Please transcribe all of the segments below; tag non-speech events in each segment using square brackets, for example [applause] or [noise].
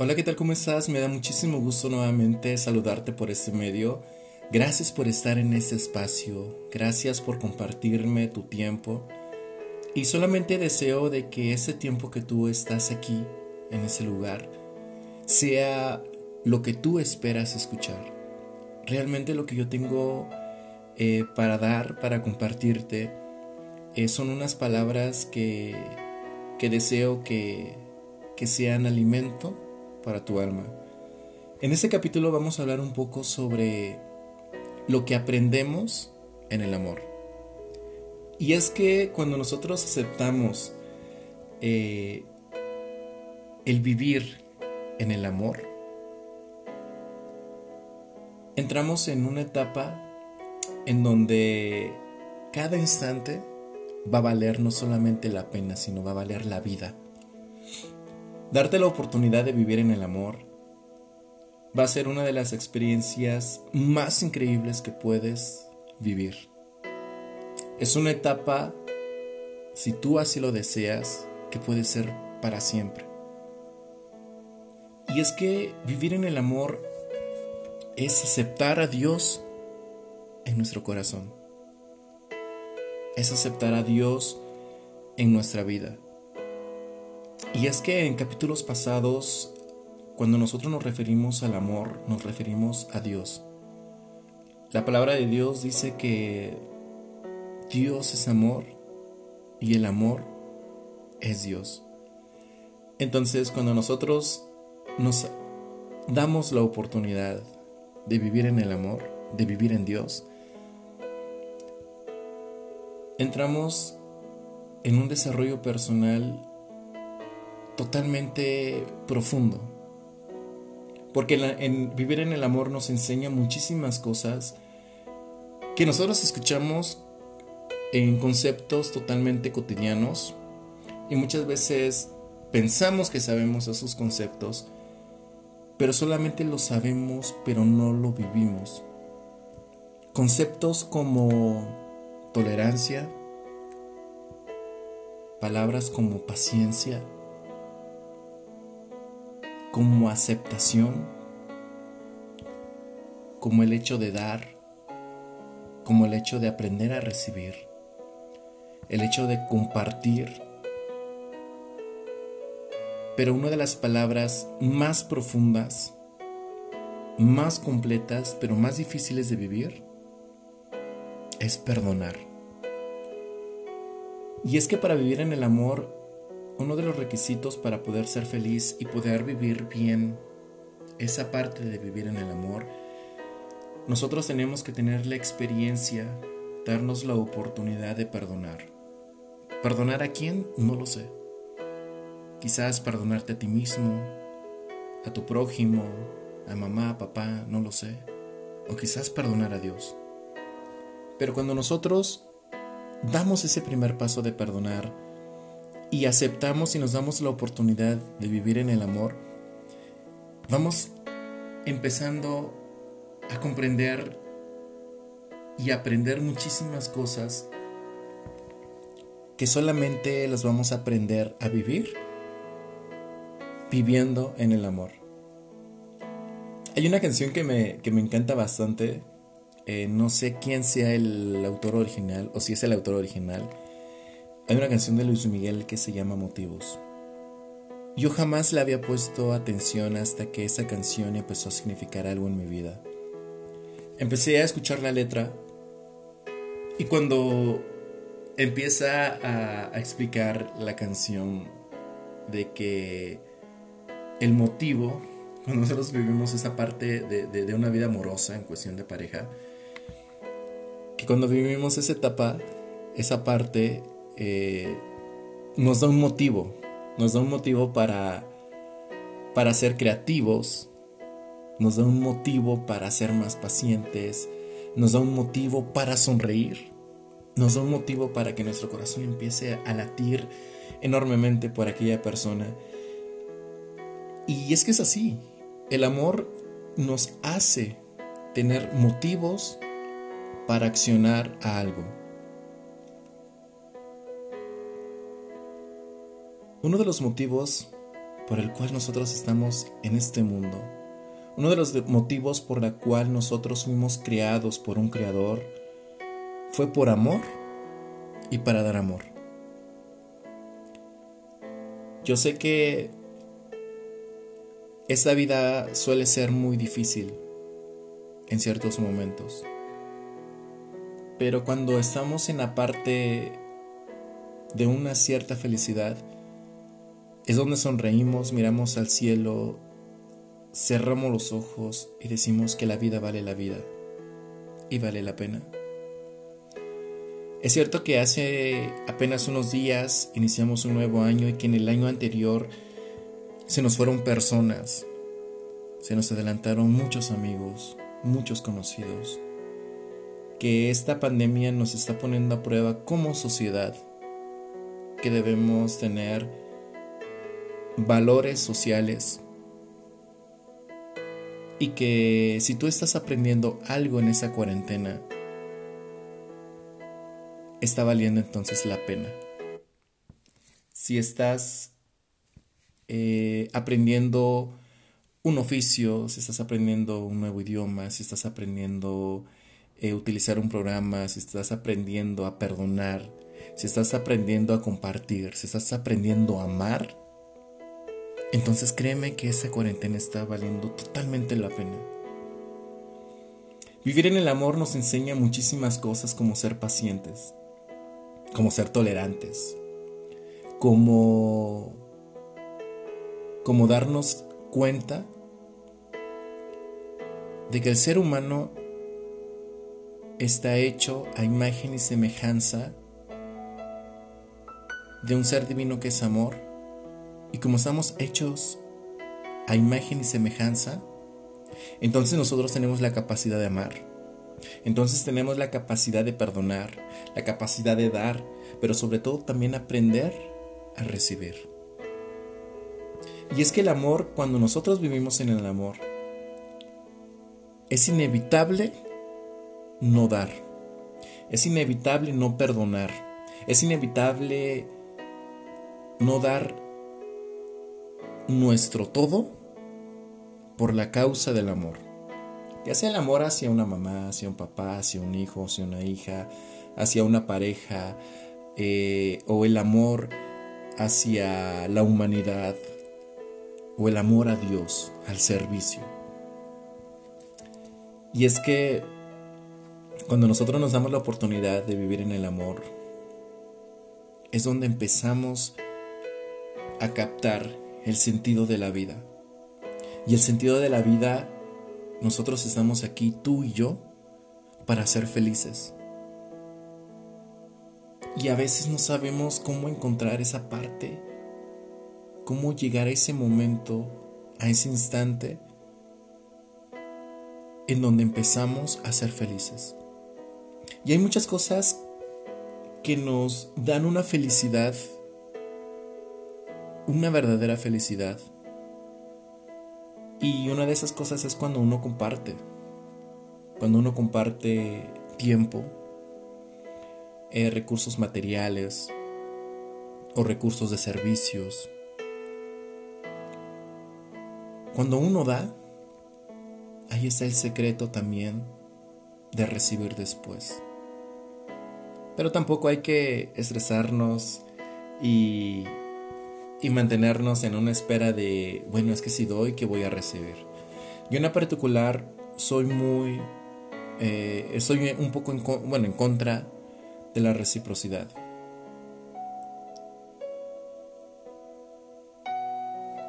Hola, ¿qué tal? ¿Cómo estás? Me da muchísimo gusto nuevamente saludarte por este medio. Gracias por estar en este espacio. Gracias por compartirme tu tiempo. Y solamente deseo de que ese tiempo que tú estás aquí, en ese lugar, sea lo que tú esperas escuchar. Realmente lo que yo tengo eh, para dar, para compartirte, eh, son unas palabras que, que deseo que, que sean alimento para tu alma. En este capítulo vamos a hablar un poco sobre lo que aprendemos en el amor. Y es que cuando nosotros aceptamos eh, el vivir en el amor, entramos en una etapa en donde cada instante va a valer no solamente la pena, sino va a valer la vida. Darte la oportunidad de vivir en el amor va a ser una de las experiencias más increíbles que puedes vivir. Es una etapa, si tú así lo deseas, que puede ser para siempre. Y es que vivir en el amor es aceptar a Dios en nuestro corazón. Es aceptar a Dios en nuestra vida. Y es que en capítulos pasados, cuando nosotros nos referimos al amor, nos referimos a Dios. La palabra de Dios dice que Dios es amor y el amor es Dios. Entonces, cuando nosotros nos damos la oportunidad de vivir en el amor, de vivir en Dios, entramos en un desarrollo personal totalmente profundo. Porque en, vivir en el amor nos enseña muchísimas cosas que nosotros escuchamos en conceptos totalmente cotidianos y muchas veces pensamos que sabemos esos conceptos, pero solamente lo sabemos pero no lo vivimos. Conceptos como tolerancia, palabras como paciencia, como aceptación, como el hecho de dar, como el hecho de aprender a recibir, el hecho de compartir. Pero una de las palabras más profundas, más completas, pero más difíciles de vivir, es perdonar. Y es que para vivir en el amor uno de los requisitos para poder ser feliz y poder vivir bien esa parte de vivir en el amor, nosotros tenemos que tener la experiencia, darnos la oportunidad de perdonar. ¿Perdonar a quién? No lo sé. Quizás perdonarte a ti mismo, a tu prójimo, a mamá, a papá, no lo sé. O quizás perdonar a Dios. Pero cuando nosotros damos ese primer paso de perdonar, y aceptamos y nos damos la oportunidad de vivir en el amor, vamos empezando a comprender y aprender muchísimas cosas que solamente las vamos a aprender a vivir viviendo en el amor. Hay una canción que me, que me encanta bastante, eh, no sé quién sea el autor original o si es el autor original, hay una canción de Luis Miguel que se llama Motivos. Yo jamás le había puesto atención hasta que esa canción empezó a significar algo en mi vida. Empecé a escuchar la letra y cuando empieza a, explicar la canción de que el motivo, cuando nosotros vivimos esa parte de, de una vida amorosa en cuestión de pareja, que cuando vivimos esa etapa, esa parte eh, nos da un motivo, nos da un motivo para, para ser creativos, nos da un motivo para ser más pacientes, nos da un motivo para sonreír, nos da un motivo para que nuestro corazón empiece a latir enormemente por aquella persona. Y es que es así, el amor nos hace tener motivos para accionar a algo. Uno de los motivos por el cual nosotros estamos en este mundo. Uno de los motivos por la cual nosotros fuimos creados por un creador fue por amor y para dar amor. Yo sé que esta vida suele ser muy difícil en ciertos momentos. Pero cuando estamos en la parte de una cierta felicidad, es donde sonreímos, miramos al cielo, cerramos los ojos y decimos que la vida vale la vida y vale la pena. Es cierto que hace apenas unos días iniciamos un nuevo año y que en el año anterior se nos fueron personas, se nos adelantaron muchos amigos, muchos conocidos, que esta pandemia nos está poniendo a prueba como sociedad, que debemos tener valores sociales y que si tú estás aprendiendo algo en esa cuarentena, está valiendo entonces la pena. Si estás eh, aprendiendo un oficio, si estás aprendiendo un nuevo idioma, si estás aprendiendo eh, utilizar un programa, si estás aprendiendo a perdonar, si estás aprendiendo a compartir, si estás aprendiendo a amar, entonces créeme que esa cuarentena está valiendo totalmente la pena. Vivir en el amor nos enseña muchísimas cosas como ser pacientes, como ser tolerantes, como, como darnos cuenta de que el ser humano está hecho a imagen y semejanza de un ser divino que es amor. Y como estamos hechos a imagen y semejanza, entonces nosotros tenemos la capacidad de amar. Entonces tenemos la capacidad de perdonar, la capacidad de dar, pero sobre todo también aprender a recibir. Y es que el amor, cuando nosotros vivimos en el amor, es inevitable no dar. Es inevitable no perdonar. Es inevitable no dar nuestro todo por la causa del amor. Ya sea el amor hacia una mamá, hacia un papá, hacia un hijo, hacia una hija, hacia una pareja, eh, o el amor hacia la humanidad, o el amor a Dios, al servicio. Y es que cuando nosotros nos damos la oportunidad de vivir en el amor, es donde empezamos a captar el sentido de la vida. Y el sentido de la vida, nosotros estamos aquí, tú y yo, para ser felices. Y a veces no sabemos cómo encontrar esa parte, cómo llegar a ese momento, a ese instante en donde empezamos a ser felices. Y hay muchas cosas que nos dan una felicidad, una verdadera felicidad. Y una de esas cosas es cuando uno comparte, cuando uno comparte tiempo, eh, recursos materiales o recursos de servicios. Cuando uno da, ahí está el secreto también de recibir después. Pero tampoco hay que estresarnos y, y mantenernos en una espera de, bueno, es que si doy, ¿qué voy a recibir? Yo en particular soy muy, eh, soy un poco en, bueno, en contra de la reciprocidad.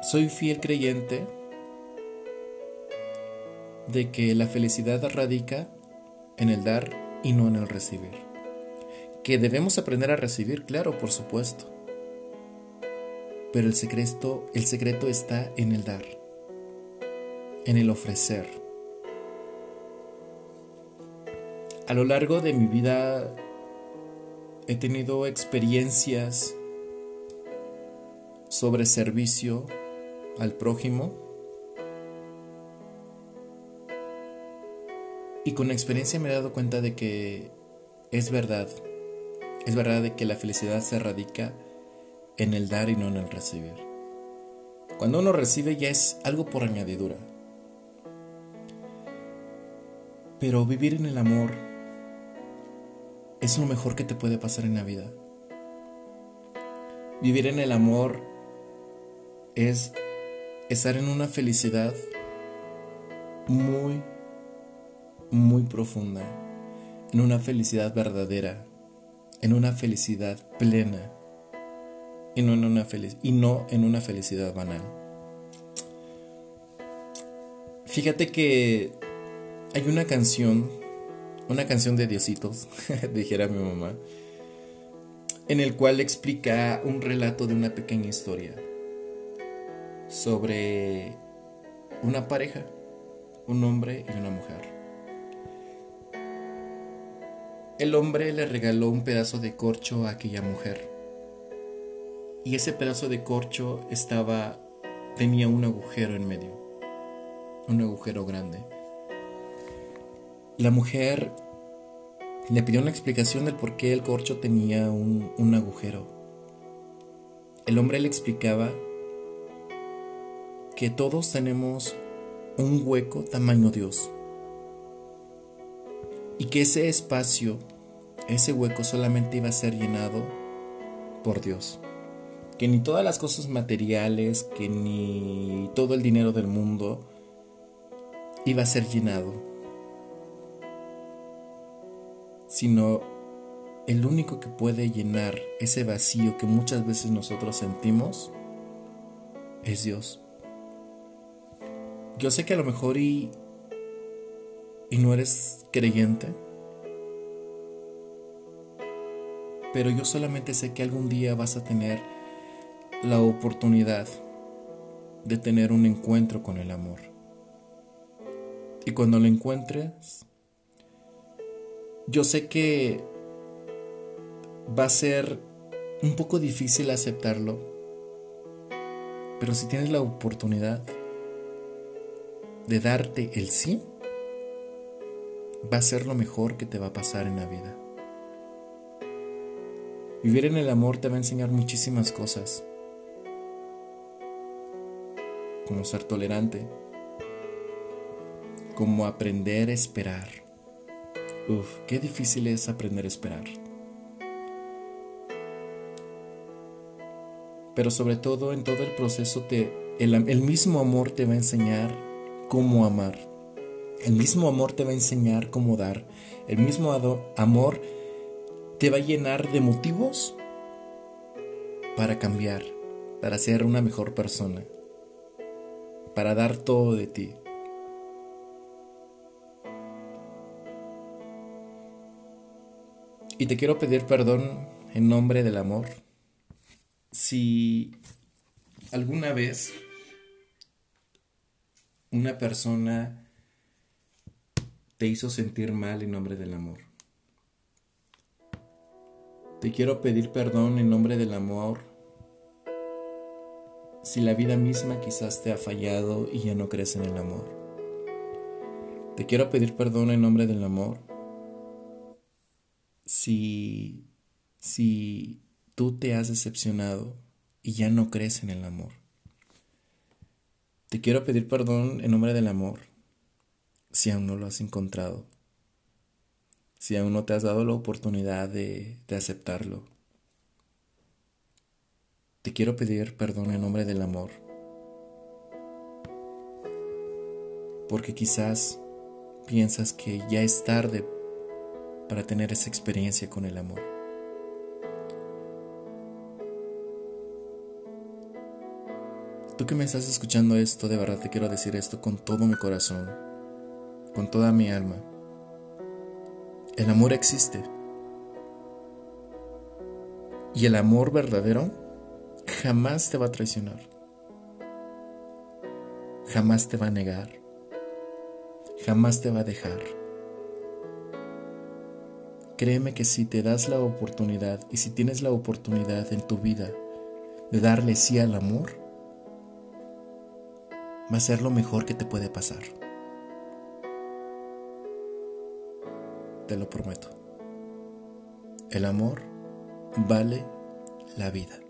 Soy fiel creyente de que la felicidad radica en el dar y no en el recibir. Que debemos aprender a recibir, claro, por supuesto. Pero el secreto, el secreto está en el dar, en el ofrecer. A lo largo de mi vida he tenido experiencias sobre servicio al prójimo Y con experiencia me he dado cuenta de que es verdad. Es verdad de que la felicidad se radica en el dar y no en el recibir. Cuando uno recibe ya es algo por añadidura. Pero vivir en el amor es lo mejor que te puede pasar en la vida. Vivir en el amor es estar en una felicidad muy, muy profunda, en una felicidad verdadera, en una felicidad plena y no en una, y no en una felicidad banal. Fíjate que hay una canción, una canción de Diositos, [laughs] dijera mi mamá, en el cual explica un relato de una pequeña historia sobre una pareja, un hombre y una mujer. El hombre le regaló un pedazo de corcho a aquella mujer. Y ese pedazo de corcho estaba tenía un agujero en medio. Un agujero grande. La mujer le pidió una explicación del por qué el corcho tenía un, un agujero. El hombre le explicaba que todos tenemos un hueco tamaño Dios. Y que ese espacio, ese hueco solamente iba a ser llenado por Dios. Que ni todas las cosas materiales, que ni todo el dinero del mundo iba a ser llenado. Sino el único que puede llenar ese vacío que muchas veces nosotros sentimos es Dios. Yo sé que a lo mejor y, y no eres creyente, pero yo solamente sé que algún día vas a tener la oportunidad de tener un encuentro con el amor. Y cuando lo encuentres, yo sé que va a ser un poco difícil aceptarlo, pero si tienes la oportunidad, de darte el sí, va a ser lo mejor que te va a pasar en la vida. Vivir en el amor te va a enseñar muchísimas cosas, como ser tolerante, como aprender a esperar. Uf, qué difícil es aprender a esperar. Pero sobre todo en todo el proceso te, el, el mismo amor te va a enseñar cómo amar. El mismo amor te va a enseñar cómo dar. El mismo amor te va a llenar de motivos para cambiar, para ser una mejor persona, para dar todo de ti. Y te quiero pedir perdón en nombre del amor. Si alguna vez una persona te hizo sentir mal en nombre del amor. Te quiero pedir perdón en nombre del amor si la vida misma quizás te ha fallado y ya no crees en el amor. Te quiero pedir perdón en nombre del amor si si tú te has decepcionado y ya no crees en el amor. Te quiero pedir perdón en nombre del amor, si aún no lo has encontrado, si aún no te has dado la oportunidad de, de aceptarlo. Te quiero pedir perdón en nombre del amor, porque quizás piensas que ya es tarde para tener esa experiencia con el amor. Tú que me estás escuchando esto, de verdad te quiero decir esto con todo mi corazón, con toda mi alma. El amor existe. Y el amor verdadero jamás te va a traicionar. Jamás te va a negar. Jamás te va a dejar. Créeme que si te das la oportunidad y si tienes la oportunidad en tu vida de darle sí al amor, va a ser lo mejor que te puede pasar. Te lo prometo. El amor vale la vida.